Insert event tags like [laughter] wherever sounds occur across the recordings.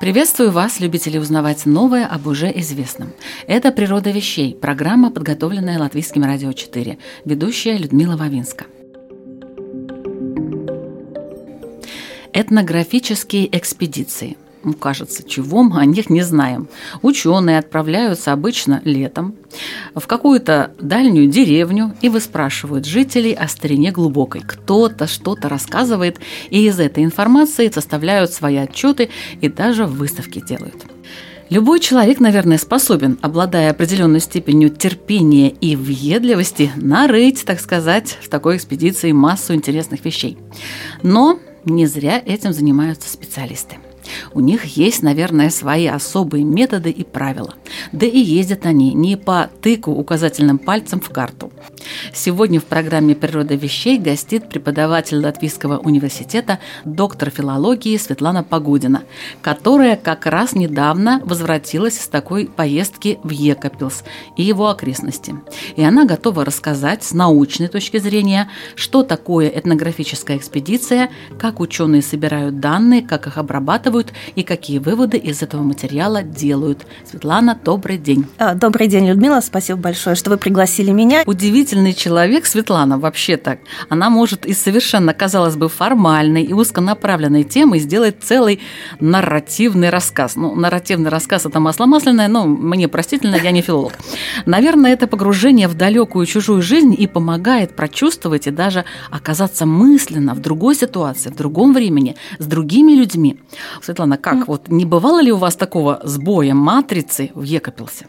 Приветствую вас, любители узнавать новое об уже известном. Это «Природа вещей», программа, подготовленная Латвийским радио 4, ведущая Людмила Вавинска. Этнографические экспедиции – ну, кажется, чего мы о них не знаем. Ученые отправляются обычно летом в какую-то дальнюю деревню и выспрашивают жителей о старине глубокой. Кто-то что-то рассказывает, и из этой информации составляют свои отчеты и даже выставки делают. Любой человек, наверное, способен, обладая определенной степенью терпения и въедливости, нарыть, так сказать, в такой экспедиции массу интересных вещей. Но не зря этим занимаются специалисты. У них есть, наверное, свои особые методы и правила. Да и ездят они не по тыку указательным пальцем в карту. Сегодня в программе «Природа вещей» гостит преподаватель Латвийского университета, доктор филологии Светлана Погодина, которая как раз недавно возвратилась с такой поездки в Екапилс и его окрестности. И она готова рассказать с научной точки зрения, что такое этнографическая экспедиция, как ученые собирают данные, как их обрабатывают и какие выводы из этого материала делают. Светлана, добрый день. А, добрый день, Людмила. Спасибо большое, что вы пригласили меня. Удивительный человек, Светлана, вообще так. Она может из совершенно, казалось бы, формальной и узконаправленной темы сделать целый нарративный рассказ. Ну, нарративный рассказ – это масло масляное, но мне простительно, я не филолог. Наверное, это погружение в далекую чужую жизнь и помогает прочувствовать и даже оказаться мысленно в другой ситуации, в другом времени, с другими людьми. Светлана, как вот не бывало ли у вас такого сбоя матрицы в Екапилсе?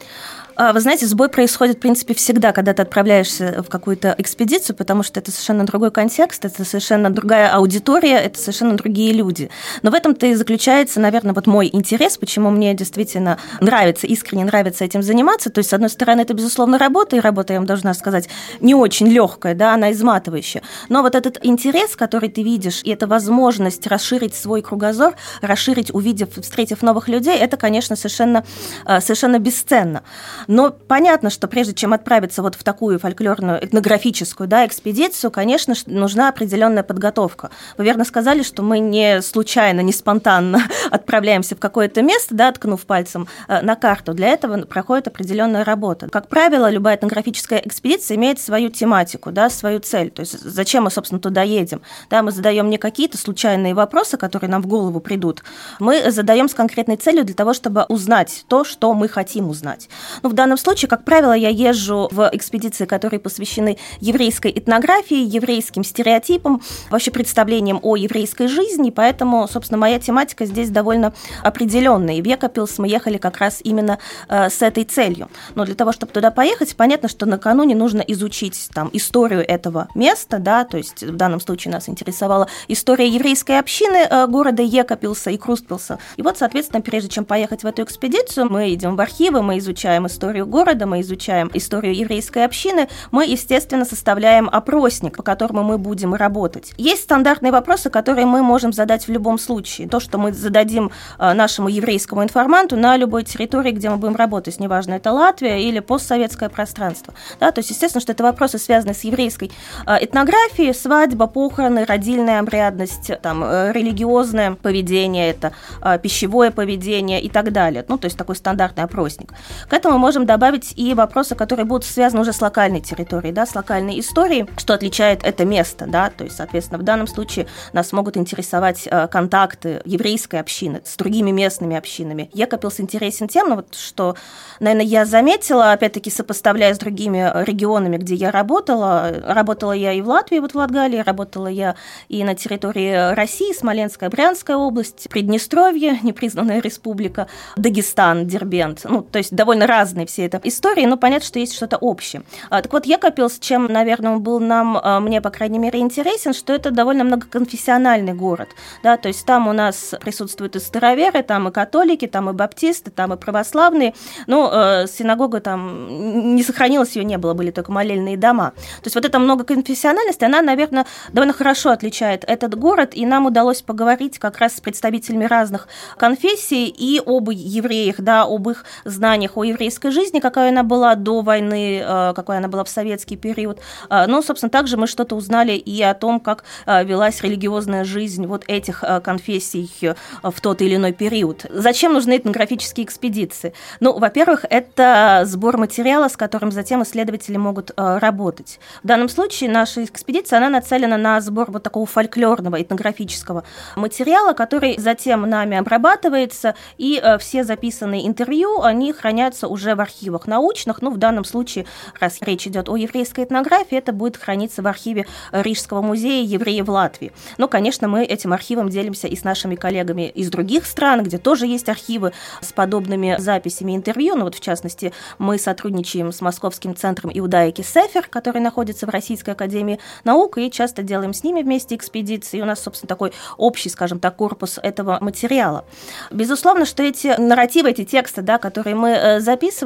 А, вы знаете, сбой происходит, в принципе, всегда, когда ты отправляешься в какую-то экспедицию, потому что это совершенно другой контекст, это совершенно другая аудитория, это совершенно другие люди. Но в этом-то и заключается, наверное, вот мой интерес, почему мне действительно нравится, искренне нравится этим заниматься. То есть, с одной стороны, это, безусловно, работа, и работа, я вам должна сказать, не очень легкая, да, она изматывающая. Но вот этот интерес, который ты видишь, и эта возможность расширить свой кругозор, расширить, увидев, встретив новых людей, это, конечно, совершенно, а, совершенно бесценно. Но понятно, что прежде чем отправиться вот в такую фольклорную этнографическую да, экспедицию, конечно, нужна определенная подготовка. Вы верно сказали, что мы не случайно, не спонтанно [laughs] отправляемся в какое-то место, да, ткнув пальцем э, на карту. Для этого проходит определенная работа. Как правило, любая этнографическая экспедиция имеет свою тематику, да, свою цель. То есть зачем мы, собственно, туда едем? Да, мы задаем не какие-то случайные вопросы, которые нам в голову придут. Мы задаем с конкретной целью для того, чтобы узнать то, что мы хотим узнать. Ну, в данном случае, как правило, я езжу в экспедиции, которые посвящены еврейской этнографии, еврейским стереотипам, вообще представлениям о еврейской жизни, поэтому, собственно, моя тематика здесь довольно определенная. И в Екапилс мы ехали как раз именно э, с этой целью. Но для того, чтобы туда поехать, понятно, что накануне нужно изучить там историю этого места, да, то есть в данном случае нас интересовала история еврейской общины э, города Екапилса и Крустпилса. И вот, соответственно, прежде чем поехать в эту экспедицию, мы идем в архивы, мы изучаем историю историю города, мы изучаем историю еврейской общины, мы, естественно, составляем опросник, по которому мы будем работать. Есть стандартные вопросы, которые мы можем задать в любом случае. То, что мы зададим э, нашему еврейскому информанту на любой территории, где мы будем работать, неважно, это Латвия или постсоветское пространство. Да, то есть, естественно, что это вопросы, связанные с еврейской э, этнографией, свадьба, похороны, родильная обрядность, там, э, религиозное поведение, это пищевое поведение и так далее. Ну, то есть такой стандартный опросник. К этому можем можем добавить и вопросы, которые будут связаны уже с локальной территорией, да, с локальной историей, что отличает это место, да, то есть, соответственно, в данном случае нас могут интересовать э, контакты еврейской общины с другими местными общинами. Екапилс интересен тем, ну, вот, что, наверное, я заметила, опять-таки, сопоставляя с другими регионами, где я работала, работала я и в Латвии, вот в Латгалии, работала я и на территории России, Смоленская, Брянская область, Приднестровье, [laughs] непризнанная республика, Дагестан, Дербент, ну, то есть довольно разные понятны все это истории, но понятно, что есть что-то общее. А, так вот, Екапилс, чем, наверное, он был нам, а, мне, по крайней мере, интересен, что это довольно многоконфессиональный город, да, то есть там у нас присутствуют и староверы, там и католики, там и баптисты, там и православные, ну, э, синагога там не сохранилась, ее не было, были только молельные дома. То есть вот эта многоконфессиональность, она, наверное, довольно хорошо отличает этот город, и нам удалось поговорить как раз с представителями разных конфессий и об евреях, да, об их знаниях о еврейской жизни, какая она была до войны, э, какая она была в советский период. Э, но, собственно, также мы что-то узнали и о том, как э, велась религиозная жизнь вот этих конфессий в тот или иной период. Зачем нужны этнографические экспедиции? Ну, во-первых, это сбор материала, с которым затем исследователи могут работать. В данном случае наша экспедиция, она нацелена на сбор вот такого фольклорного этнографического материала, который затем нами обрабатывается, и все записанные интервью, они хранятся уже в архивах научных. Ну, в данном случае, раз речь идет о еврейской этнографии, это будет храниться в архиве Рижского музея евреев Латвии. Но, конечно, мы этим архивом делимся и с нашими коллегами из других стран, где тоже есть архивы с подобными записями интервью. Ну, вот, в частности, мы сотрудничаем с Московским центром иудаики Сефер, который находится в Российской академии наук, и часто делаем с ними вместе экспедиции. И у нас, собственно, такой общий, скажем так, корпус этого материала. Безусловно, что эти нарративы, эти тексты, да, которые мы э,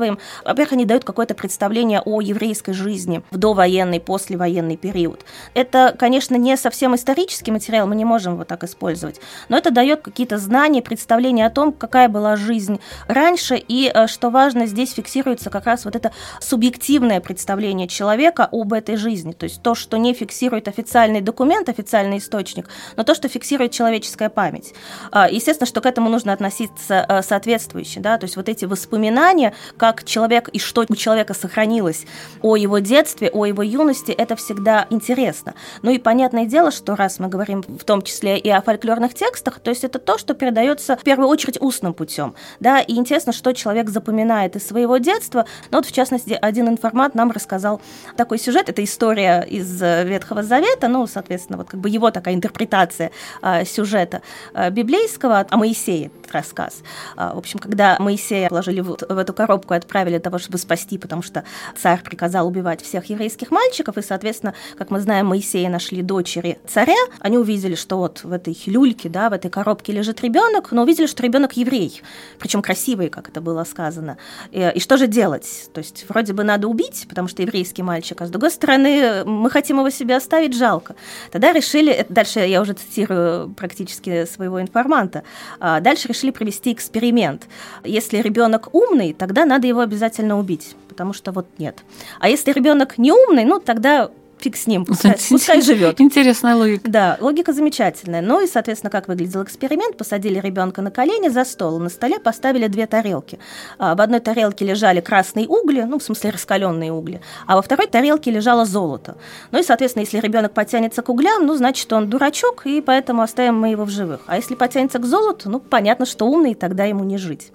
записываем, во-первых, они дают какое-то представление о еврейской жизни в довоенный, послевоенный период. Это, конечно, не совсем исторический материал, мы не можем его так использовать, но это дает какие-то знания, представления о том, какая была жизнь раньше, и, э, что важно, здесь фиксируется как раз вот это субъективное представление человека об этой жизни, то есть то, что не фиксирует официальный документ, официальный источник, но то, что фиксирует человеческая память. А, естественно, что к этому нужно относиться э, соответствующе, да, то есть вот эти воспоминания, как человек и что у человека сохранилось о его детстве, о его юности, это всегда интересно. Ну и понятное дело, что раз мы говорим в том числе и о фольклорных текстах, то есть это то, что передается в первую очередь устным путем, да, и интересно, что человек запоминает из своего детства. Ну вот, в частности, один информат нам рассказал такой сюжет, это история из Ветхого Завета, ну, соответственно, вот как бы его такая интерпретация э, сюжета э, библейского о Моисее, рассказ. Э, в общем, когда Моисея положили в, в эту коробку отправили для того, чтобы спасти, потому что царь приказал убивать всех еврейских мальчиков, и, соответственно, как мы знаем, Моисея нашли дочери царя, они увидели, что вот в этой люльке, да, в этой коробке лежит ребенок, но увидели, что ребенок еврей, причем красивый, как это было сказано. И, и что же делать? То есть вроде бы надо убить, потому что еврейский мальчик, а с другой стороны, мы хотим его себе оставить, жалко. Тогда решили, дальше я уже цитирую практически своего информанта, а, дальше решили провести эксперимент. Если ребенок умный, тогда надо его обязательно убить, потому что вот нет. А если ребенок не умный, ну тогда фиг с ним, [laughs] пускай, пускай живет. Интересная логика. Да, логика замечательная. Ну и, соответственно, как выглядел эксперимент, посадили ребенка на колени за стол, на столе поставили две тарелки. А, в одной тарелке лежали красные угли, ну, в смысле раскаленные угли, а во второй тарелке лежало золото. Ну и, соответственно, если ребенок потянется к углям, ну, значит, он дурачок, и поэтому оставим мы его в живых. А если потянется к золоту, ну, понятно, что умный, тогда ему не жить.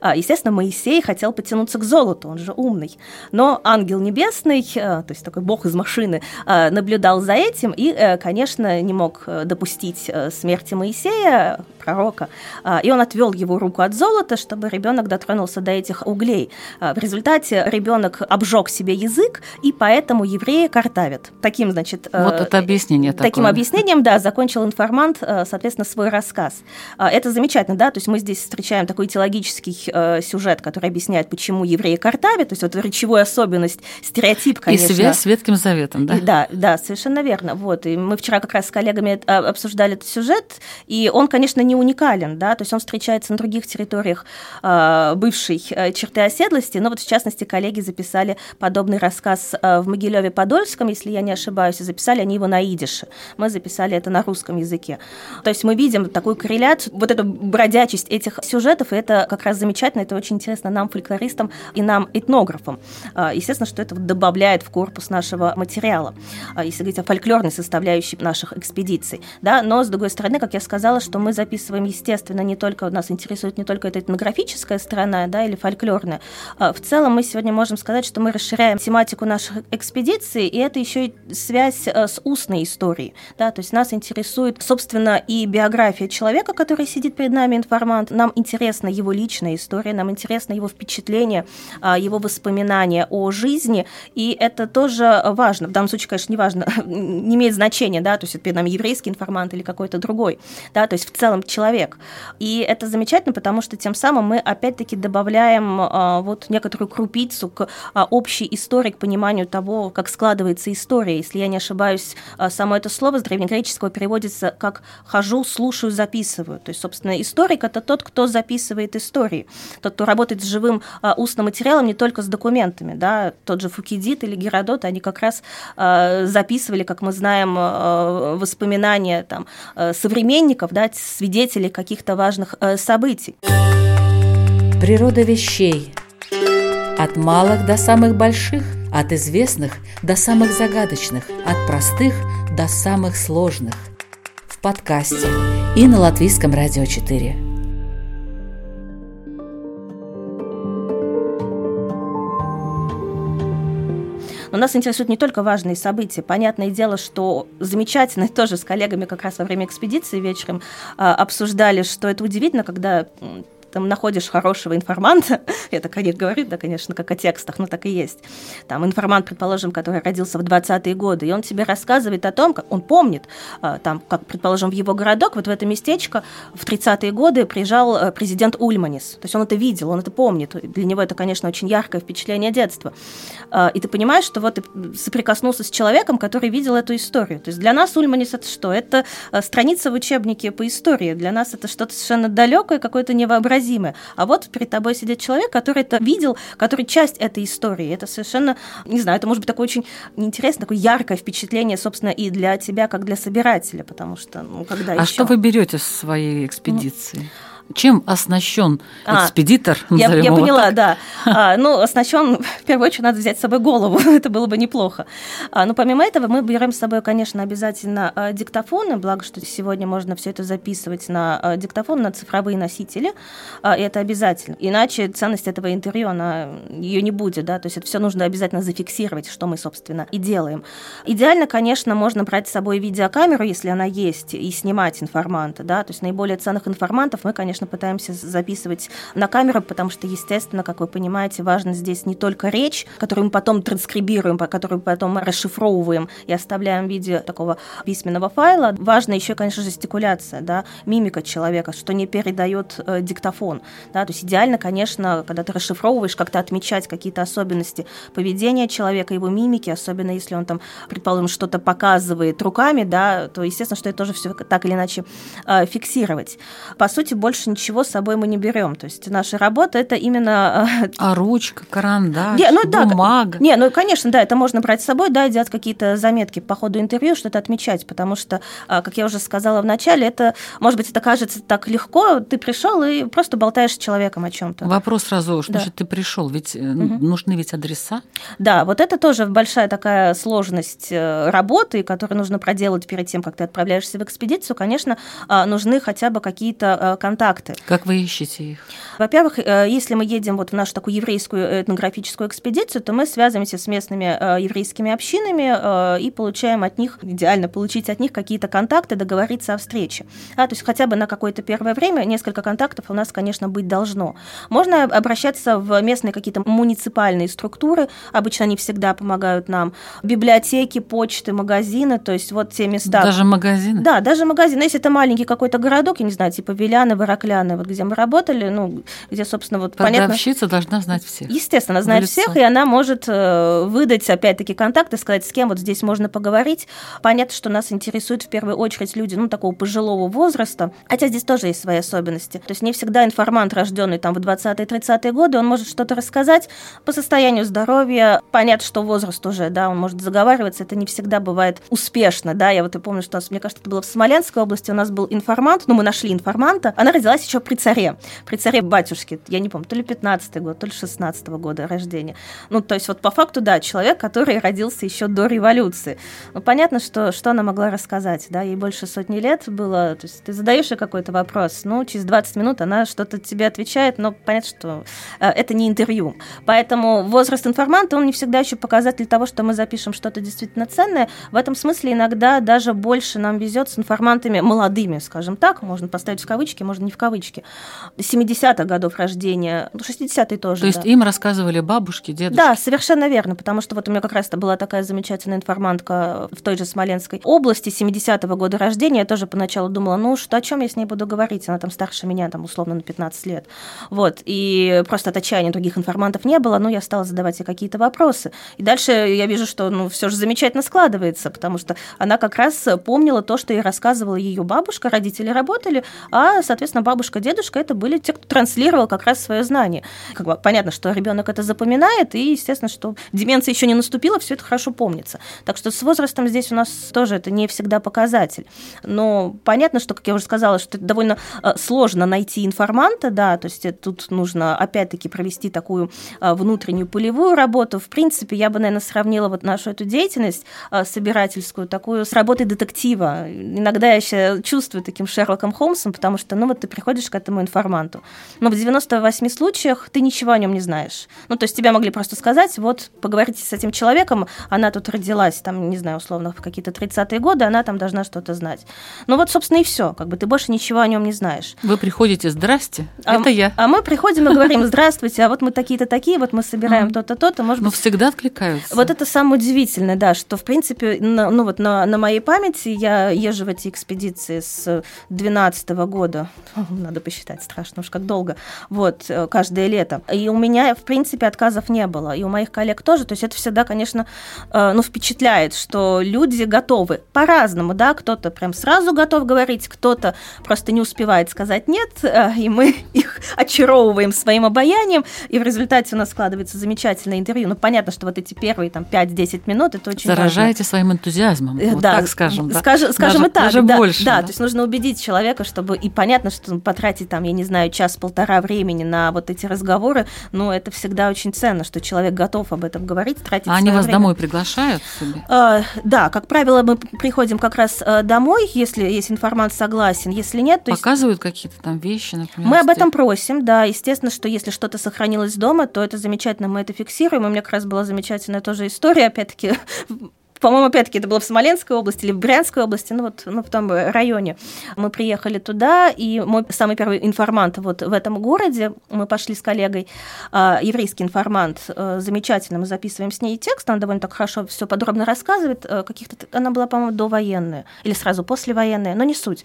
А, естественно, Моисей хотел потянуться к золоту, он же умный. Но ангел небесный, а, то есть такой бог из машины, наблюдал за этим и, э, конечно, не мог э, допустить э, смерти Моисея, пророка, и он отвел его руку от золота, чтобы ребенок дотронулся до этих углей. В результате ребенок обжег себе язык, и поэтому евреи картавят. Таким, значит... Вот это объяснение Таким такое. объяснением, да, закончил информант, соответственно, свой рассказ. Это замечательно, да, то есть мы здесь встречаем такой теологический сюжет, который объясняет, почему евреи картавят, то есть вот речевую особенность, стереотип, конечно. И связь с Ветхим Заветом, да? Да, да, совершенно верно. Вот, и мы вчера как раз с коллегами а, обсуждали этот сюжет, и он, конечно, не уникален, да, то есть он встречается на других территориях э, бывшей черты оседлости, но вот в частности коллеги записали подобный рассказ э, в Могилеве-Подольском, если я не ошибаюсь, и записали они его на идише. Мы записали это на русском языке. То есть мы видим такую корреляцию, вот эту бродячесть этих сюжетов, и это как раз замечательно, это очень интересно нам, фольклористам, и нам, этнографам. Естественно, что это добавляет в корпус нашего материала. А, если говорить о фольклорной составляющей наших экспедиций. Да? Но, с другой стороны, как я сказала, что мы записываем описываем, естественно, не только, нас интересует не только эта этнографическая сторона, да, или фольклорная. А в целом мы сегодня можем сказать, что мы расширяем тематику наших экспедиций, и это еще и связь э, с устной историей, да, то есть нас интересует, собственно, и биография человека, который сидит перед нами, информант, нам интересна его личная история, нам интересно его впечатление, а, его воспоминания о жизни, и это тоже важно. В данном случае, конечно, не важно, [laughs] не имеет значения, да, то есть это перед нами еврейский информант или какой-то другой, да, то есть в целом человек. И это замечательно, потому что тем самым мы опять-таки добавляем а, вот некоторую крупицу к а, общей истории, к пониманию того, как складывается история. Если я не ошибаюсь, а, само это слово с древнегреческого переводится как «хожу, слушаю, записываю». То есть, собственно, историк – это тот, кто записывает истории, тот, кто работает с живым а, устным материалом, не только с документами. Да? Тот же Фукидид или Геродот, они как раз а, записывали, как мы знаем, а, воспоминания там, а, современников, да, свидетелей каких-то важных а, событий. Природа вещей. От малых до самых больших, от известных до самых загадочных, от простых до самых сложных. В подкасте и на Латвийском радио 4. Но нас интересуют не только важные события. Понятное дело, что замечательно, [laughs] тоже с коллегами как раз во время экспедиции вечером а, обсуждали, что это удивительно, когда там находишь хорошего информанта, я так о них говорю, да, конечно, как о текстах, но так и есть. Там информант, предположим, который родился в 20-е годы, и он тебе рассказывает о том, как он помнит, а, там, как, предположим, в его городок, вот в это местечко в 30-е годы приезжал э, президент Ульманис. То есть он это видел, он это помнит. Для него это, конечно, очень яркое впечатление детства. А, и ты понимаешь, что вот ты соприкоснулся с человеком, который видел эту историю. То есть для нас Ульманис это что? Это э, страница в учебнике по истории. Для нас это что-то совершенно далекое, какое-то невообразимое невообразимое. А вот перед тобой сидит человек, который это видел, который часть этой истории. Это совершенно, не знаю, это может быть такое очень интересное, такое яркое впечатление, собственно, и для тебя, как для собирателя, потому что, ну, когда А еще... что вы берете с своей экспедиции? Mm. Чем оснащен А, экспедитор? Я, назовем я его поняла, так? да. А, ну, оснащен, в первую очередь, надо взять с собой голову, [laughs] это было бы неплохо. А, но помимо этого мы берем с собой, конечно, обязательно а, диктофоны, благо, что сегодня можно все это записывать на а, диктофон, на цифровые носители, а, и это обязательно. Иначе ценность этого интервью, она, ее не будет, да, то есть это все нужно обязательно зафиксировать, что мы, собственно, и делаем. Идеально, конечно, можно брать с собой видеокамеру, если она есть, и снимать информанта, да, то есть наиболее ценных информантов мы, конечно, пытаемся записывать на камеру, потому что, естественно, как вы понимаете, важно здесь не только речь, которую мы потом транскрибируем, которую потом расшифровываем и оставляем в виде такого письменного файла. Важно еще, конечно, жестикуляция, да, мимика человека, что не передает э, диктофон. Да, то есть идеально, конечно, когда ты расшифровываешь, как-то отмечать какие-то особенности поведения человека, его мимики, особенно если он там, предположим, что-то показывает руками, да, то, естественно, что это тоже все так или иначе э, фиксировать. По сути, больше ничего с собой мы не берем. То есть наша работа это именно... э, А ручка, карандаш, Не, ну да, бумага. Не, ну, конечно, да, это можно брать с собой, да, делать какие-то заметки по ходу интервью, что-то отмечать, потому что, а, как я уже сказала в начале, это, может быть, это кажется так легко, ты пришел и просто болтаешь с человеком о чем-то. Вопрос сразу, что Да. значит ты пришел? Ведь э, Мгм. нужны ведь адреса. Да, вот это тоже большая такая сложность э, работы, которую нужно проделать перед тем, как ты отправляешься в экспедицию. Конечно, нужны хотя бы какие-то э, контакты. Как вы ищете их? Во-первых, э, если мы едем вот в нашу такую еврейскую этнографическую экспедицию, то мы связываемся с местными э, еврейскими общинами э, и получаем от них, идеально получить от них какие-то контакты, договориться о встрече. А, то есть хотя бы на какое-то первое время несколько контактов у нас, конечно, быть должно. Можно обращаться в местные какие-то муниципальные структуры, обычно они всегда помогают нам, библиотеки, почты, магазины, то есть вот те места. Даже магазины? Да, даже магазин. Если это маленький какой-то городок, я не знаю, типа Виляны, Ворокляны, вот где мы работали, ну, где, собственно, вот понятно... Продавщица должна знать всех. Естественно, она знает лицо. всех, и она может э, выдать, опять-таки, контакты, сказать, с кем вот здесь можно поговорить. Понятно, что нас интересуют в первую очередь люди, ну, такого пожилого возраста, хотя здесь тоже есть свои особенности. То есть не всегда информант, рожденный там в 20-30-е годы, он может что-то рассказать по состоянию здоровья. Понятно, что возраст уже, да, он может заговариваться, это не всегда бывает успешно, да. Я вот и помню, что у нас, мне кажется, это было в Смоленской области, у нас был информант, ну, мы нашли информанта, она родилась родилась еще при царе, при царе батюшке, я не помню, то ли 15 год, то ли 16 -го года рождения. Ну, то есть вот по факту, да, человек, который родился еще до революции. Ну, понятно, что, что она могла рассказать, да, ей больше сотни лет было, то есть ты задаешь ей какой-то вопрос, ну, через 20 минут она что-то тебе отвечает, но понятно, что э, это не интервью. Поэтому возраст информанта, он не всегда еще показатель того, что мы запишем что-то действительно ценное. В этом смысле иногда даже больше нам везет с информантами молодыми, скажем так, можно поставить в кавычки, можно не в кавычки, 70-х годов рождения, ну, 60-е тоже. То есть да. им рассказывали бабушки, дедушки? Да, совершенно верно, потому что вот у меня как раз-то была такая замечательная информантка в той же Смоленской области 70-го года рождения. Я тоже поначалу думала, ну что, о чем я с ней буду говорить? Она там старше меня, там условно на 15 лет. Вот, и просто от отчаяния других информантов не было, но я стала задавать ей какие-то вопросы. И дальше я вижу, что ну, все же замечательно складывается, потому что она как раз помнила то, что ей рассказывала ее бабушка, родители работали, а, соответственно, бабушка, дедушка это были те, кто транслировал как раз свое знание. Как бы понятно, что ребенок это запоминает, и, естественно, что деменция еще не наступила, все это хорошо помнится. Так что с возрастом здесь у нас тоже это не всегда показатель. Но понятно, что, как я уже сказала, что это довольно э, сложно найти информанта, да, то есть тут нужно опять-таки провести такую э, внутреннюю полевую работу. В принципе, я бы, наверное, сравнила вот нашу эту деятельность э, собирательскую такую с работой детектива. Иногда я еще чувствую таким Шерлоком Холмсом, потому что, ну вот ты приходишь к этому информанту. Но в 98 случаях ты ничего о нем не знаешь. Ну, то есть тебя могли просто сказать, вот, поговорите с этим человеком, она тут родилась, там, не знаю, условно, в какие-то 30-е годы, она там должна что-то знать. Ну вот, собственно, и все. Как бы ты больше ничего о нем не знаешь. Вы приходите, здрасте, а, это я. А мы приходим и говорим, здравствуйте, а вот мы такие-то такие, вот мы собираем то-то, то-то, может Но быть... всегда откликаются. Вот это самое удивительное, да, что, в принципе, на, ну вот на, на моей памяти я езжу в эти экспедиции с 12 года, [laughs] надо посчитать, страшно уж как долго, вот, э, каждое лето. И у меня, в принципе, отказов не было, и у моих коллег тоже, то есть это всегда, конечно, э, ну, впечатляет, что люди готовы по-разному, да, кто-то прям сразу готов говорить, кто-то просто не успевает сказать нет, э, и мы [laughs] их очаровываем своим обаянием, и в результате у нас складывается замечательное интервью. Ну, понятно, что вот эти первые там 5-10 минут, это очень Заражаете своим энтузиазмом, вот да, так скажем. Да? Скажем, скажем даже, и так, даже да, больше. Да, то есть нужно убедить человека, чтобы и понятно, что потратить там, я не знаю, час-полтора времени на вот эти разговоры, ну это всегда очень ценно, что человек готов об этом говорить, тратить. А они вас время. домой приглашают? Э, да, как правило, мы приходим как раз э, домой, если есть информант согласен, если нет, то показывают есть... какие-то там вещи, например. Мы об этом просим, да, естественно, что если что-то сохранилось дома, то это замечательно, мы это фиксируем. У меня как раз была замечательная тоже история, опять-таки [laughs] по-моему, опять-таки, это было в Смоленской области или в Брянской области, ну вот ну, в том районе. Мы приехали туда, и мой самый первый информант вот в этом городе, мы пошли с коллегой, э, еврейский информант, э, замечательно, мы записываем с ней текст, она довольно так хорошо все подробно рассказывает, э, каких-то, она была, по-моему, довоенная, или сразу послевоенная, но не суть.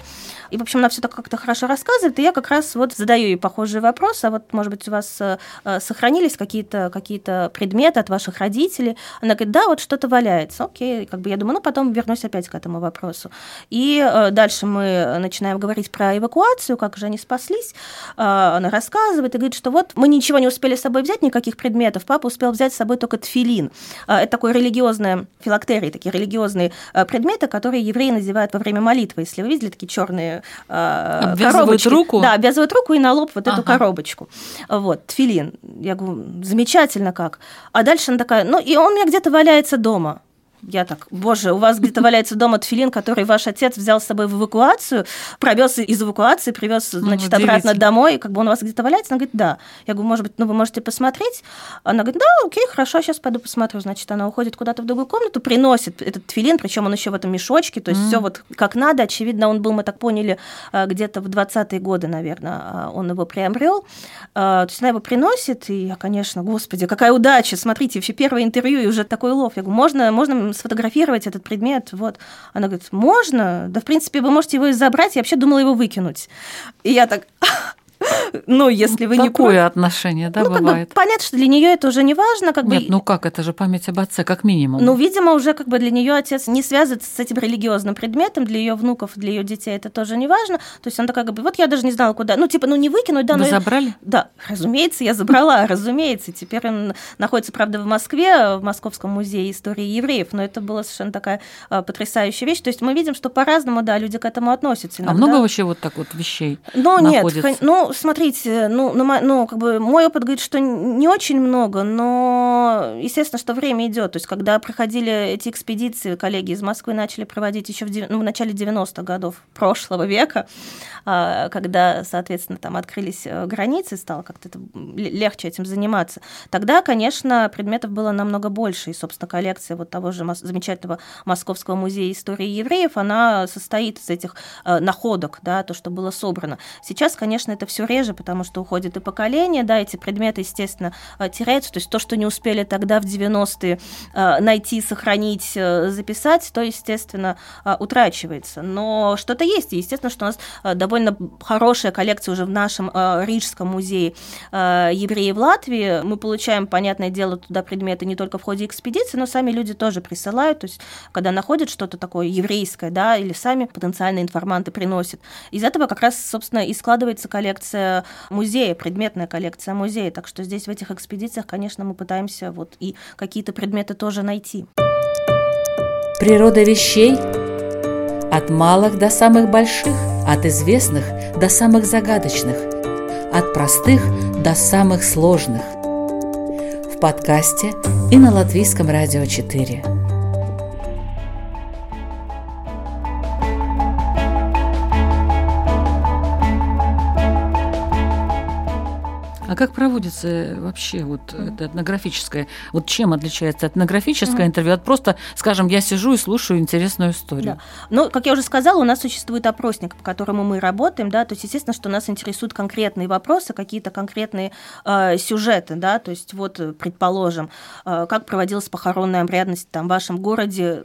И, в общем, она все так как-то хорошо рассказывает, и я как раз вот задаю ей похожий вопрос, а вот, может быть, у вас э, сохранились какие-то какие предметы от ваших родителей? Она говорит, да, вот что-то валяется, окей, окей, как бы я думаю, ну потом вернусь опять к этому вопросу. И э, дальше мы начинаем говорить про эвакуацию, как же они спаслись. Э, она рассказывает и говорит, что вот мы ничего не успели с собой взять, никаких предметов. Папа успел взять с собой только тфилин. Э, это такое религиозное филактерии, такие религиозные э, предметы, которые евреи надевают во время молитвы. Если вы видели такие черные э, коробочки. руку? Да, обвязывают руку и на лоб вот ага. эту коробочку. Вот, тфилин. Я говорю, замечательно как. А дальше она такая, ну и он у меня где-то валяется дома я так, боже, у вас где-то валяется дома тфилин, который ваш отец взял с собой в эвакуацию, провез из эвакуации, привез, значит, ну, обратно домой, как бы он у вас где-то валяется? Она говорит, да. Я говорю, может быть, ну вы можете посмотреть? Она говорит, да, окей, хорошо, сейчас пойду посмотрю. Значит, она уходит куда-то в другую комнату, приносит этот тфилин, причем он еще в этом мешочке, то есть mm. все вот как надо. Очевидно, он был, мы так поняли, э, где-то в 20-е годы, наверное, он его приобрел. Э, то есть она его приносит, и я, конечно, господи, какая удача, смотрите, вообще первое интервью, и уже такой лов. Я говорю, можно, можно сфотографировать этот предмет. Вот. Она говорит, можно? Да, в принципе, вы можете его забрать. Я вообще думала его выкинуть. И я так, [laughs] Ну, если вы Такое не против. отношение, да, ну, как бы бывает? понятно, что для нее это уже не важно, как Нет, бы. ну как, это же память об отце, как минимум. Ну, видимо, уже как бы для нее отец не связывается с этим религиозным предметом, для ее внуков, для ее детей это тоже не важно. То есть она такая, как бы, вот я даже не знала, куда. Ну, типа, ну не выкинуть, да, Вы но. забрали? Да, разумеется, я забрала, [laughs] разумеется. Теперь он находится, правда, в Москве, в Московском музее истории евреев, но это была совершенно такая а, потрясающая вещь. То есть мы видим, что по-разному, да, люди к этому относятся. А Иногда- много вообще вот так вот вещей? ну, нет, находится? ну, смотрите, ну, ну, мо- ну, как бы мой опыт говорит, что не очень много, но, естественно, что время идет. То есть, когда проходили эти экспедиции, коллеги из Москвы начали проводить еще в, ну, в начале 90-х годов прошлого века, а, когда, соответственно, там открылись э, границы, стало как-то легче этим заниматься, тогда, конечно, предметов было намного больше. И, собственно, коллекция вот того же замечательного Московского музея истории евреев, она состоит из этих э, находок, да, то, что было собрано. Сейчас, конечно, это все реже, потому что уходит и поколение, да, эти предметы, естественно, э, теряются. То есть то, что не успели тогда в 90-е э, найти, сохранить, э, записать, то, естественно, утрачивается. Но что-то есть. И, естественно, что у нас довольно хорошая коллекция уже в нашем Рижском музее евреев Латвии. Мы получаем, понятное дело, туда предметы не только в ходе экспедиции, но сами люди тоже присылают. То есть, когда находят что-то такое еврейское, да, или сами потенциальные информанты приносят. Из этого как раз, собственно, и складывается коллекция музея, предметная коллекция музея. Так что здесь в этих экспедициях, конечно, мы пытаемся вот и какие-то предметы тоже найти. Природа вещей от малых до самых больших, от известных до самых загадочных, от простых до самых сложных. В подкасте и на Латвийском радио 4. А как проводится вообще вот это этнографическое? Вот чем отличается этнографическое интервью от просто, скажем, я сижу и слушаю интересную историю? Да. Ну, как я уже сказала, у нас существует опросник, по которому мы работаем, да, то есть, естественно, что нас интересуют конкретные вопросы, какие-то конкретные э, сюжеты, да, то есть, вот, э, предположим, э, как проводилась похоронная обрядность там в вашем городе,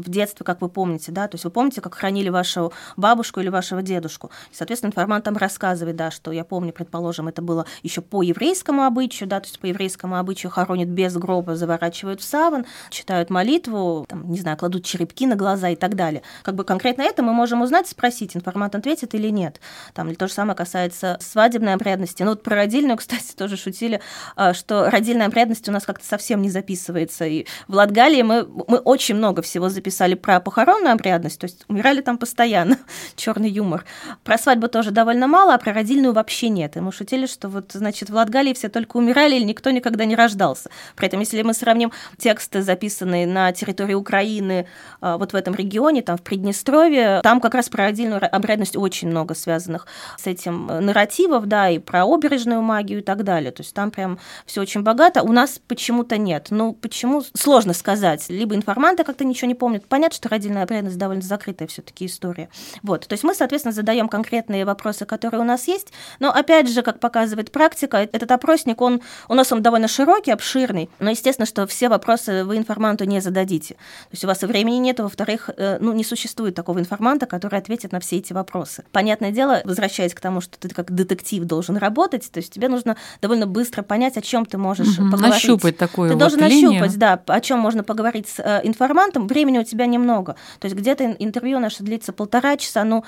в детстве, как вы помните, да, то есть вы помните, как хранили вашу бабушку или вашего дедушку. И, соответственно, информант там рассказывает, да, что я помню, предположим, это было еще по еврейскому обычаю, да, то есть по еврейскому обычаю хоронят без гроба, заворачивают в саван, читают молитву, там, не знаю, кладут черепки на глаза и так далее. Как бы конкретно это мы можем узнать, спросить, информант ответит или нет. Там, или то же самое касается свадебной обрядности. Ну, вот про родильную, [laughs] кстати, тоже шутили, а, что родильная обрядность у нас как-то совсем не записывается. И в Латгалии мы, мы очень много всего записали про похоронную обрядность, то есть умирали там постоянно, [laughs] черный юмор. Про свадьбу тоже довольно мало, а про родильную вообще нет. И мы шутили, что вот, значит, в Латгалии все только умирали, или никто никогда не рождался. При этом, если мы сравним тексты, записанные на территории Украины, а, вот в этом регионе, там в Приднестровье, там как раз про родильную обрядность очень много связанных с этим э, нарративов, да, и про обережную магию и так далее. То есть там прям все очень богато. У нас почему-то нет. Ну, почему? Сложно сказать. Либо информанты как-то ничего не помнят. Понятно, что родильная обрядность довольно закрытая все-таки история. Вот. То есть мы, соответственно, задаем конкретные вопросы, которые у нас есть. Но опять же, как показывает практика, этот опросник, он у нас он довольно широкий, обширный. Но естественно, что все вопросы вы информанту не зададите. То есть у вас и времени нет, во-вторых, э, ну, не существует такого информанта, который ответит на все эти вопросы. Понятное дело, возвращаясь к тому, что ты как детектив должен работать, то есть тебе нужно довольно быстро понять, о чем ты можешь Мгм, поговорить. Нащупать такое Ты вот должен линию. нащупать, да, о чем можно поговорить с э, информантом. Времени у тебя немного. То есть где-то ин- интервью наше длится полтора часа, ну,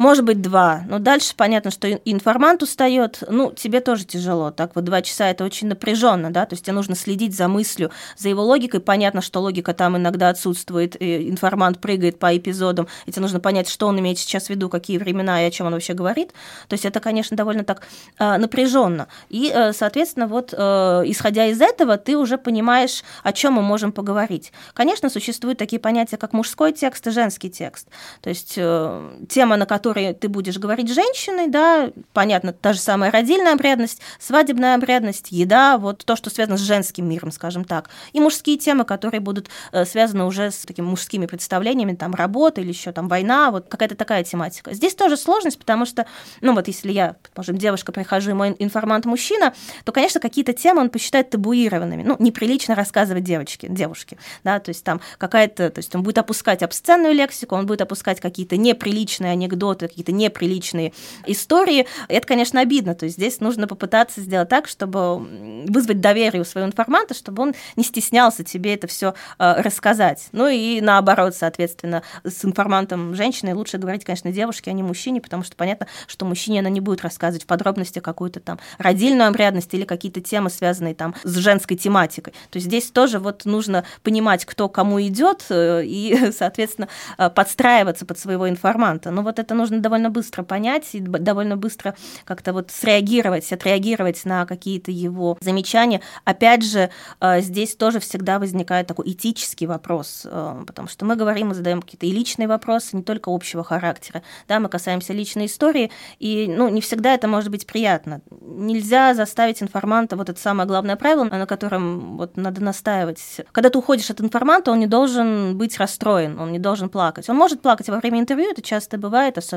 может быть, два. Но дальше понятно, что информант устает. Ну, тебе тоже тяжело. Так вот, два часа это очень напряженно, да. То есть тебе нужно следить за мыслью, за его логикой. Понятно, что логика там иногда отсутствует. Информант прыгает по эпизодам. И тебе нужно понять, что он имеет сейчас в виду, какие времена и о чем он вообще говорит. То есть это, конечно, довольно так э, напряженно. И, э, соответственно, вот э, исходя из этого, ты уже понимаешь, о чем мы можем поговорить. Конечно, существуют такие понятия, как мужской текст и женский текст. То есть э, тема, на которой ты будешь говорить с женщиной, да, понятно, та же самая родильная обрядность, свадебная обрядность, еда, вот то, что связано с женским миром, скажем так. И мужские темы, которые будут э, связаны уже с такими мужскими представлениями, там, работа или еще там война, вот какая-то такая тематика. Здесь тоже сложность, потому что, ну вот если я, предположим, девушка, прихожу, и мой информант мужчина, то, конечно, какие-то темы он посчитает табуированными. Ну, неприлично рассказывать девочке, девушке, да, то есть там какая-то, то есть он будет опускать обсценную лексику, он будет опускать какие-то неприличные анекдоты наоборот, какие-то неприличные истории, это, конечно, обидно. То есть здесь нужно попытаться сделать так, чтобы вызвать доверие у своего информанта, чтобы он не стеснялся тебе это все рассказать. Ну и наоборот, соответственно, с информантом женщиной лучше говорить, конечно, девушке, а не мужчине, потому что понятно, что мужчине она не будет рассказывать в подробности какую-то там родильную обрядность или какие-то темы, связанные там с женской тематикой. То есть здесь тоже вот нужно понимать, кто кому идет, э, и, [laughs] соответственно, э, подстраиваться под своего информанта. Но вот это нужно довольно быстро понять и довольно быстро как-то вот среагировать, отреагировать на какие-то его замечания. Опять же, э, здесь тоже всегда возникает такой этический вопрос, потому что мы говорим, мы задаем какие-то и личные вопросы, не только общего характера. Да, мы касаемся личной истории, и ну, не всегда это может быть приятно. Нельзя заставить информанта, вот это самое главное правило, на котором вот надо настаивать. Когда ты уходишь от информанта, он не должен быть расстроен, он не должен плакать. Он может плакать во время интервью, это часто бывает, особенно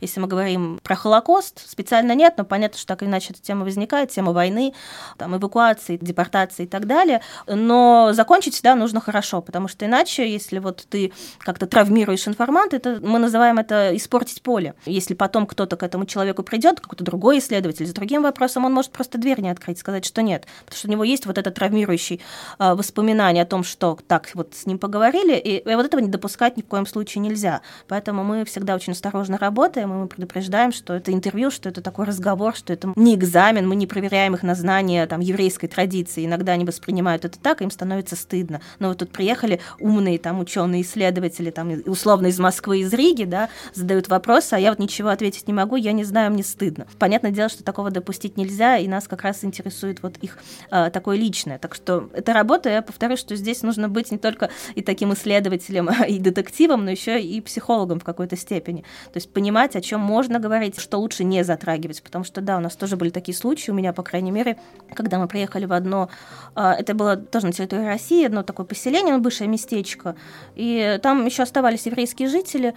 если мы говорим про Холокост. Специально нет, но понятно, что так или иначе эта тема возникает, тема войны, там, эвакуации, депортации и так далее. Но закончить всегда нужно хорошо, потому что иначе, если вот ты как-то травмируешь информанта, это, мы называем это испортить поле. Если потом кто-то к этому человеку придет, какой-то другой исследователь с другим вопросом, он может просто дверь не открыть, сказать, что нет, потому что у него есть вот это травмирующий э, воспоминание о том, что так вот с ним поговорили, и, и вот этого не допускать ни в коем случае нельзя. Поэтому мы всегда очень осторожно работаем, и мы предупреждаем, что это интервью, что это такой разговор, что это не экзамен, мы не проверяем их на знание там, еврейской традиции. Иногда они воспринимают это так, им становится стыдно. Но вот тут приехали умные там ученые исследователи, там, условно из Москвы, из Риги, да, задают вопросы, а я вот ничего ответить не могу, я не знаю, мне стыдно. Понятное дело, что такого допустить нельзя, и нас как раз интересует вот их э, такое личное. Так что это работа, я повторю, что здесь нужно быть не только и таким исследователем, [laughs] и детективом, но еще и психологом в какой-то степени. То есть понимать, о чем можно говорить, что лучше не затрагивать, потому что, да, у нас тоже были такие случаи, у меня, по крайней мере, когда мы приехали в одно, э, это было тоже на территории России, одно такое поселение, ну, бывшее местечко, и там еще оставались еврейские жители,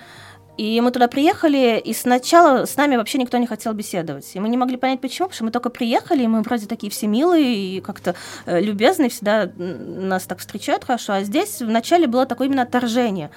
и мы туда приехали, и сначала с нами вообще никто не хотел беседовать. И мы не могли понять, почему, потому что мы только приехали, и мы вроде такие все милые и как-то э, любезные, всегда нас так встречают хорошо. А здесь вначале было такое именно отторжение.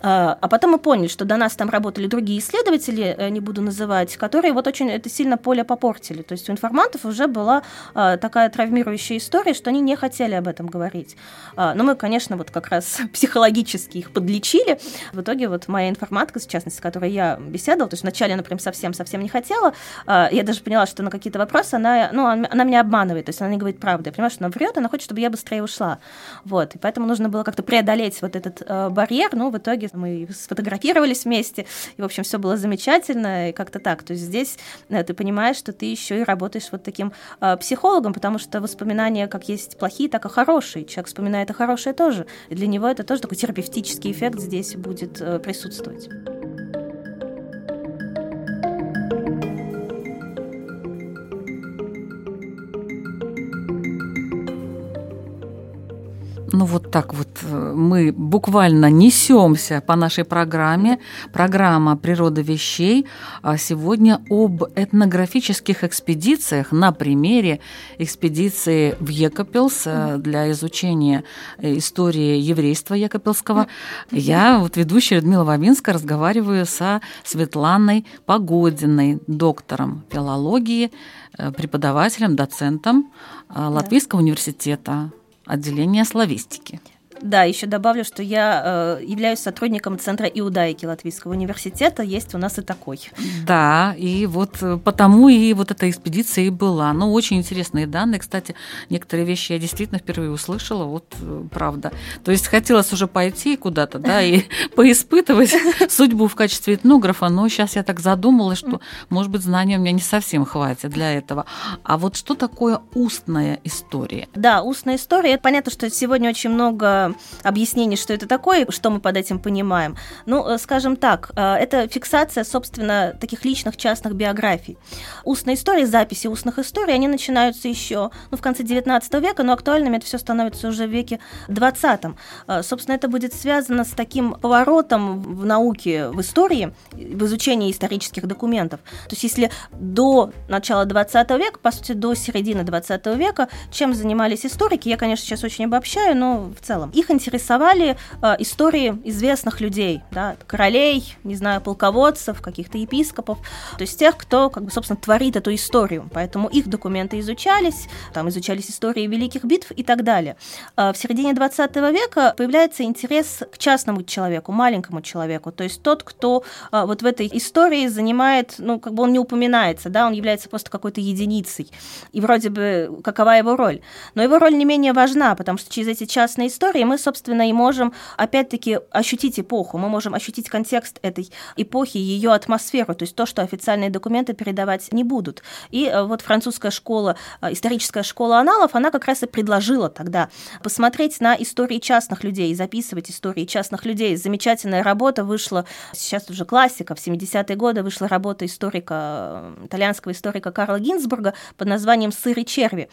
А, а потом мы поняли, что до нас там работали другие исследователи, э, не буду называть, которые вот очень это сильно поле попортили. То есть у информантов уже была а, такая травмирующая история, что они не хотели об этом говорить. А, но мы, конечно, вот как раз [laughs] психологически их подлечили. В итоге вот моя информатка, в частности, с которой я беседовала, то есть вначале она прям совсем-совсем не хотела, я даже поняла, что на какие-то вопросы она, ну, она меня обманывает, то есть она не говорит правду. Я понимаю, что она врет, она хочет, чтобы я быстрее ушла. Вот, и поэтому нужно было как-то преодолеть вот этот э, барьер, ну, в итоге мы сфотографировались вместе, и, в общем, все было замечательно, и как-то так. То есть здесь э, ты понимаешь, что ты еще и работаешь вот таким э, психологом, потому что воспоминания как есть плохие, так и хорошие. Человек вспоминает и хорошее тоже. И для него это тоже такой терапевтический эффект здесь будет э, присутствовать. Ну вот так вот э, мы буквально несемся по нашей программе. Программа «Природа вещей». А сегодня об этнографических экспедициях на примере экспедиции в Екапелс э, для изучения э, истории еврейства Екапелского. Я, вот ведущая Людмила Вавинская, разговариваю со Светланой Погодиной, доктором филологии, преподавателем, доцентом Латвийского университета отделение славистики. Да, еще добавлю, что я э, являюсь сотрудником Центра иудаики Латвийского университета. Есть у нас и такой. Да, и вот э, потому и вот эта экспедиция и была. Ну, очень интересные данные. Кстати, некоторые вещи я действительно впервые услышала, вот э, правда. То есть хотелось уже пойти куда-то, да, и [laughs] поиспытывать судьбу в качестве этнографа, но сейчас я так задумалась, что, может быть, знаний у меня не совсем хватит для этого. А вот что такое устная история? Да, устная история. Понятно, что сегодня очень много объяснений, что это такое, что мы под этим понимаем. Ну, э, скажем так, э, это фиксация, собственно, таких личных частных биографий. Устные истории, записи устных историй, они начинаются еще ну, в конце 19 века, но актуальными это все становится уже в веке 20. Э, собственно, это будет связано с таким поворотом в науке, в истории, в изучении исторических документов. То есть если до начала 20 века, по сути, до середины 20 века, чем занимались историки, я, конечно, сейчас очень обобщаю, но в целом их интересовали э, истории известных людей, да, королей, не знаю, полководцев, каких-то епископов, то есть тех, кто, как бы, собственно, творит эту историю. Поэтому их документы изучались, там изучались истории великих битв и так далее. Э, в середине 20 века появляется интерес к частному человеку, маленькому человеку, то есть тот, кто э, вот в этой истории занимает, ну, как бы он не упоминается, да, он является просто какой-то единицей. И вроде бы какова его роль. Но его роль не менее важна, потому что через эти частные истории мы, собственно, и можем, опять-таки, ощутить эпоху, мы можем ощутить контекст этой эпохи, ее атмосферу, то есть то, что официальные документы передавать не будут. И э, вот французская школа, э, историческая школа аналов, она как раз и предложила тогда посмотреть на истории частных людей, записывать истории частных людей. Замечательная работа вышла, сейчас уже классика, в 70-е годы вышла работа историка, э, итальянского историка Карла Гинзбурга под названием «Сыр и черви.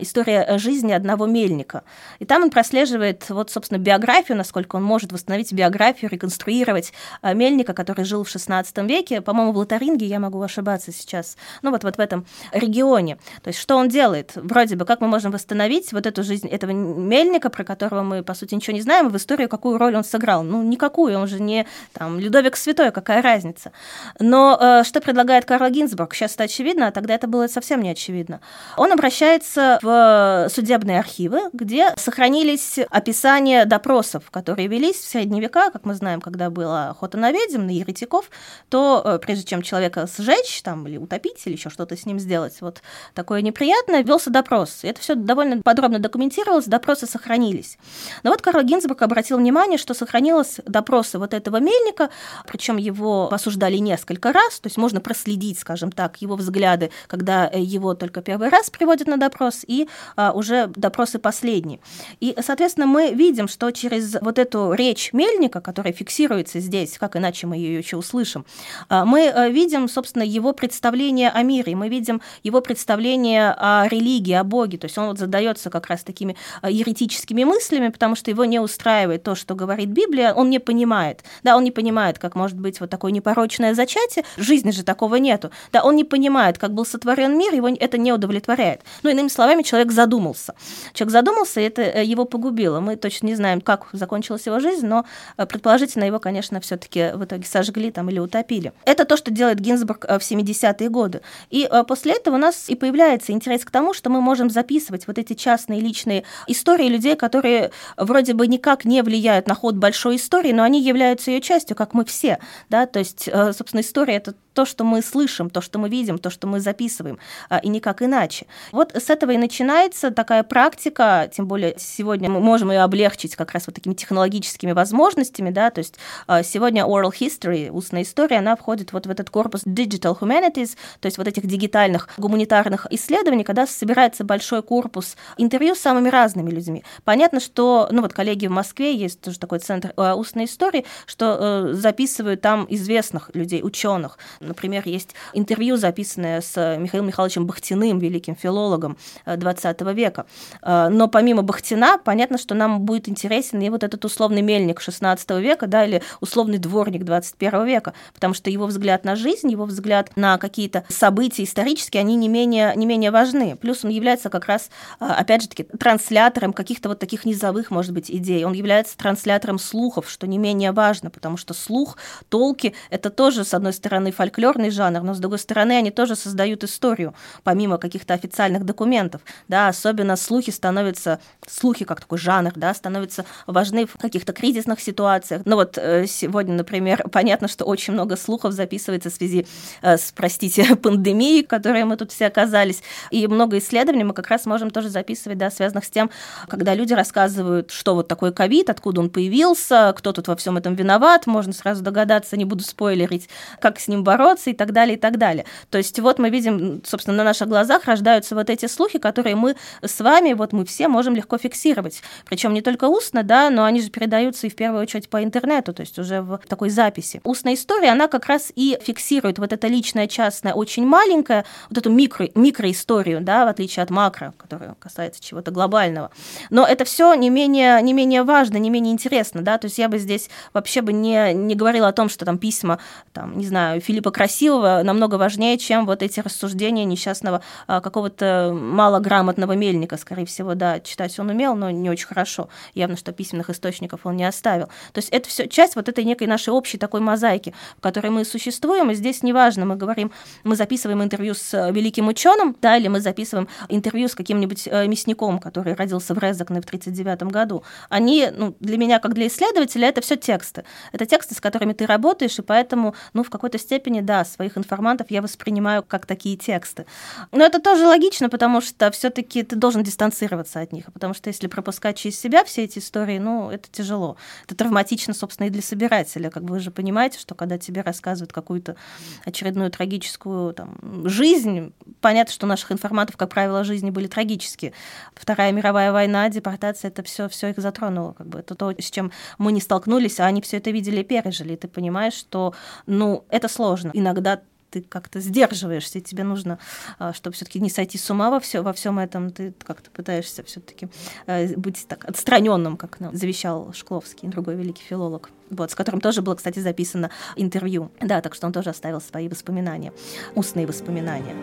История жизни одного мельника». И там он прослеживает вот, собственно, биографию, насколько он может восстановить биографию, реконструировать а, мельника, который жил в XVI веке, по-моему, в Лотаринге, я могу ошибаться сейчас, ну вот, вот в этом регионе. То есть что он делает? Вроде бы, как мы можем восстановить вот эту жизнь этого мельника, про которого мы, по сути, ничего не знаем, и в историю какую роль он сыграл? Ну, никакую, он же не там Людовик Святой, какая разница? Но э, что предлагает Карл Гинзбург? Сейчас это очевидно, а тогда это было совсем не очевидно. Он обращается в судебные архивы, где сохранились описания допросов, которые велись в средние века, как мы знаем, когда была охота на ведьм, на еретиков, то э, прежде чем человека сжечь там, или утопить, или еще что-то с ним сделать, вот такое неприятное, велся допрос. И это все довольно подробно документировалось, допросы сохранились. Но вот Карл Гинзбург обратил внимание, что сохранилось допросы вот этого мельника, причем его осуждали несколько раз, то есть можно проследить, скажем так, его взгляды, когда его только первый раз приводят на допрос, и а, уже допросы последние. И, соответственно, мы видим, что через вот эту речь Мельника, которая фиксируется здесь, как иначе мы ее еще услышим, а, мы э, видим, собственно, его представление о мире, мы видим его представление о религии, о Боге. То есть он вот задается как раз такими э, еретическими мыслями, потому что его не устраивает то, что говорит Библия, он не понимает. Да, он не понимает, как может быть вот такое непорочное зачатие, жизни же такого нету. Да, он не понимает, как был сотворен мир, его это не удовлетворяет. Ну, иными словами, человек задумался. Человек задумался, и это э, его погубило. Мы точно не знаем, как закончилась его жизнь, но э, предположительно его, конечно, все-таки в итоге сожгли там или утопили. Это то, что делает Гинзбург э, в 70-е годы. И после этого у нас и появляется интерес к тому, что мы можем записывать вот эти частные личные истории людей, которые вроде бы никак не влияют на ход большой истории, но они являются ее частью, как мы все. Да? То есть, собственно, история — это то, что мы слышим, то, что мы видим, то, что мы записываем, и никак иначе. Вот с этого и начинается такая практика, тем более сегодня мы можем ее облегчить как раз вот такими технологическими возможностями, да, то есть а, сегодня oral history, устная история, она входит вот в этот корпус digital humanities, то есть вот этих дигитальных гуманитарных исследований, когда собирается большой корпус интервью с самыми разными людьми. Понятно, что, ну вот коллеги в Москве, есть тоже такой центр а, устной истории, что э, записывают там известных людей, ученых, Например, есть интервью, записанное с Михаилом Михайловичем Бахтиным, великим филологом XX э, века. Э, но помимо Бахтина, понятно, что нам будет интересен и вот этот условный мельник XVI века, да, или условный дворник XXI века, потому что его взгляд на жизнь, его взгляд на какие-то события исторические, они не менее, не менее важны. Плюс он является как раз, э, опять же таки, транслятором каких-то вот таких низовых, может быть, идей. Он является транслятором слухов, что не менее важно, потому что слух, толки — это тоже, с одной стороны, фольклор, фольклорный жанр, но с другой стороны они тоже создают историю, помимо каких-то официальных документов, да, особенно слухи становятся, слухи как такой жанр, да, становятся важны в каких-то кризисных ситуациях. Ну вот э, сегодня, например, [laughs] понятно, что очень много слухов записывается в связи э, с, простите, [laughs] пандемией, в которой мы тут все оказались, и много исследований мы как раз можем тоже записывать, да, связанных с тем, когда люди рассказывают, что вот такое ковид, откуда он появился, кто тут во всем этом виноват, можно сразу догадаться, не буду спойлерить, как с ним бороться, бороться и так далее, и так далее. То есть вот мы видим, собственно, на наших глазах рождаются вот эти слухи, которые мы с вами, вот мы все можем легко фиксировать. Причем не только устно, да, но они же передаются и в первую очередь по интернету, то есть уже в такой записи. Устная история, она как раз и фиксирует вот это личное, частное, очень маленькое, вот эту микро, микроисторию, да, в отличие от макро, которая касается чего-то глобального. Но это все не менее, не менее важно, не менее интересно, да, то есть я бы здесь вообще бы не, не говорила о том, что там письма, там, не знаю, Филиппа чего-либо красивого намного важнее, чем вот эти рассуждения несчастного а, какого-то малограмотного мельника, скорее всего, да, читать он умел, но не очень хорошо. Явно, что письменных источников он не оставил. То есть это все часть вот этой некой нашей общей такой мозаики, в которой мы существуем, и здесь неважно, мы говорим, мы записываем интервью с э, великим ученым, да, или мы записываем интервью с каким-нибудь э, мясником, который родился в Резакне в 1939 году. Они, ну, для меня, как для исследователя, это все тексты. Это тексты, с которыми ты работаешь, и поэтому, ну, в какой-то степени, да, своих информантов я воспринимаю как такие тексты. Но это тоже логично, потому что все-таки ты должен дистанцироваться от них, потому что если пропускать через себя все эти истории, ну, это тяжело. Это травматично, собственно, и для собирателя. Как вы же понимаете, что когда тебе рассказывают какую-то очередную трагическую там, жизнь, понятно, что у наших информатов, как правило, жизни были трагические. Вторая мировая война, депортация, это все, все их затронуло. Как бы. Это то, с чем мы не столкнулись, а они все это видели и пережили. И ты понимаешь, что ну, это сложно. Иногда ты как-то сдерживаешься, тебе нужно, а, чтобы все-таки не сойти с ума во, все, во всем этом, ты как-то пытаешься все-таки э, быть так отстраненным, как нам завещал Шкловский, другой великий филолог, вот, с которым тоже было, кстати, записано интервью. Да, так что он тоже оставил свои воспоминания, устные воспоминания.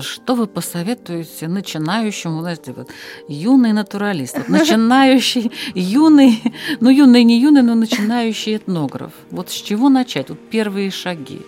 Что вы посоветуете начинающему, знаете, вот, юный натуралист, вот, начинающий, юный, ну юный не юный, но начинающий этнограф. Вот с чего начать? Вот первые шаги.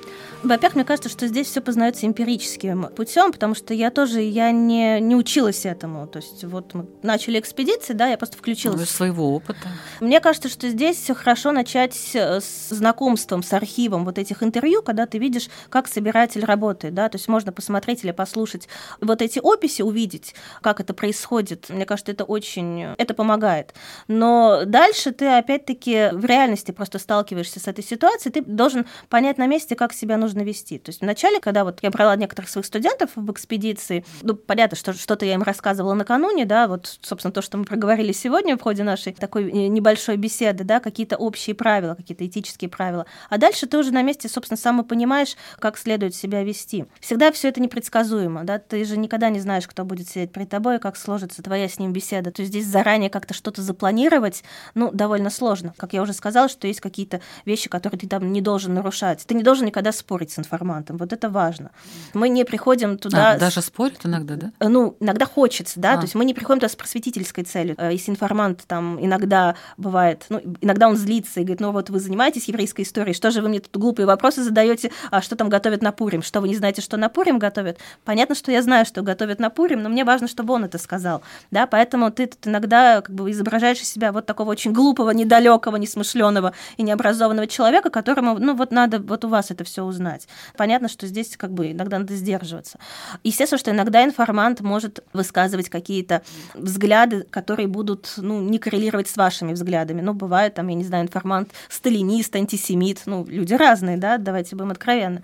Во-первых, мне кажется, что здесь все познается эмпирическим путем, потому что я тоже я не, не училась этому. То есть вот мы начали экспедиции, да, я просто включилась. Ну, из своего опыта. Мне кажется, что здесь все хорошо начать с знакомством с архивом вот этих интервью, когда ты видишь, как собиратель работает, да, то есть можно посмотреть или послушать вот эти описи, увидеть, как это происходит. Мне кажется, это очень, это помогает. Но дальше ты опять-таки в реальности просто сталкиваешься с этой ситуацией, ты должен понять на месте, как себя нужно нужно вести. То есть вначале, когда вот я брала некоторых своих студентов в экспедиции, ну, понятно, что что-то я им рассказывала накануне, да, вот, собственно, то, что мы проговорили сегодня в ходе нашей такой э, небольшой беседы, да, какие-то общие правила, какие-то этические правила. А дальше ты уже на месте, собственно, сам понимаешь, как следует себя вести. Всегда все это непредсказуемо, да, ты же никогда не знаешь, кто будет сидеть перед тобой, как сложится твоя с ним беседа. То есть здесь заранее как-то что-то запланировать, ну, довольно сложно. Как я уже сказала, что есть какие-то вещи, которые ты там не должен нарушать. Ты не должен никогда спорить спорить с информантом. Вот это важно. Мы не приходим туда... А, с... Даже спорят иногда, да? Э, ну, иногда хочется, да, а. то есть мы не приходим туда с просветительской целью. Э, если информант там иногда бывает, ну, иногда он злится и говорит, ну вот вы занимаетесь еврейской историей, что же вы мне тут глупые вопросы задаете, а что там готовят на Пурим, что вы не знаете, что на Пурим готовят? Понятно, что я знаю, что готовят на Пурим, но мне важно, чтобы он это сказал, да, поэтому ты тут иногда как бы изображаешь из себя вот такого очень глупого, недалекого, несмышленого и необразованного человека, которому, ну вот надо вот у вас это все узнать узнать. Понятно, что здесь как бы иногда надо сдерживаться. Естественно, что иногда информант может высказывать какие-то взгляды, которые будут ну, не коррелировать с вашими взглядами. Ну, бывает там, я не знаю, информант сталинист, антисемит, ну, люди разные, да, давайте будем откровенны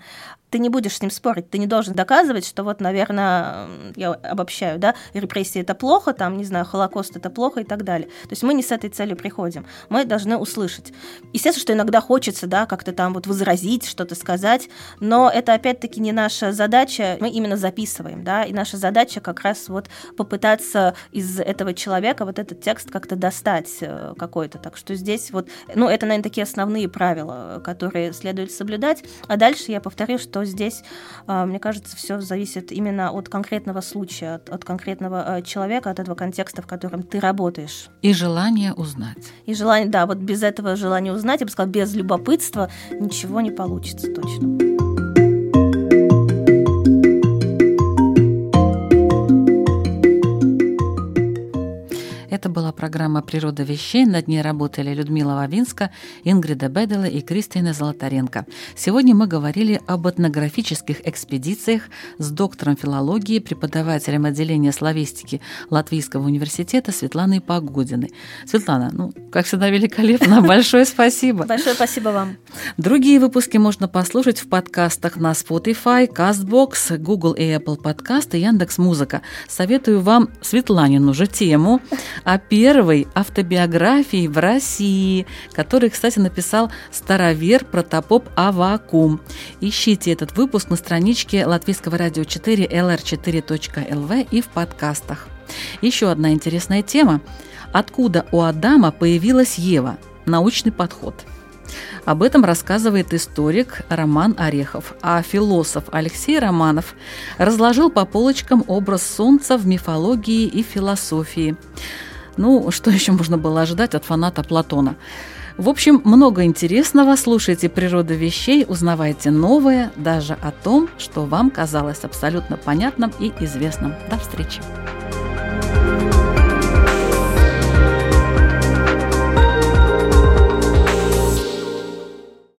ты не будешь с ним спорить, ты не должен доказывать, что вот, наверное, я обобщаю, да, репрессии это плохо, там, не знаю, Холокост это плохо и так далее. То есть мы не с этой целью приходим, мы должны услышать. Естественно, что иногда хочется, да, как-то там вот возразить, что-то сказать, но это опять-таки не наша задача, мы именно записываем, да, и наша задача как раз вот попытаться из этого человека вот этот текст как-то достать э, какой-то. Так что здесь вот, ну, это, наверное, такие основные правила, которые следует соблюдать. А дальше я повторю, что что здесь, а, мне кажется, все зависит именно от конкретного случая, от, от конкретного а, человека, от этого контекста, в котором ты работаешь. И желание узнать. И желание, да, вот без этого желания узнать, я бы сказала, без любопытства ничего не получится точно. Это была программа «Природа вещей». Над ней работали Людмила Вавинска, Ингрида Бедела и Кристина Золотаренко. Сегодня мы говорили об этнографических экспедициях с доктором филологии, преподавателем отделения славистики Латвийского университета Светланой Погодиной. Светлана, ну, как всегда, великолепно. [laughs] Большое спасибо. Большое спасибо вам. Другие выпуски можно послушать в подкастах на Spotify, CastBox, Google и Apple Podcast и Яндекс Музыка. Советую вам Светланину же тему о первой автобиографии в России, которую, кстати, написал старовер протопоп Авакум. Ищите этот выпуск на страничке Латвийского радио 4 lr4.lv и в подкастах. Еще одна интересная тема. Откуда у Адама появилась Ева? научный подход. Об этом рассказывает историк Роман Орехов, а философ Алексей Романов разложил по полочкам образ Солнца в мифологии и философии. Ну, что [laughs] еще можно было ожидать от фаната Платона? В общем, много интересного. Слушайте «Природа вещей», узнавайте новое, даже о том, что вам казалось абсолютно понятным и известным. До встречи!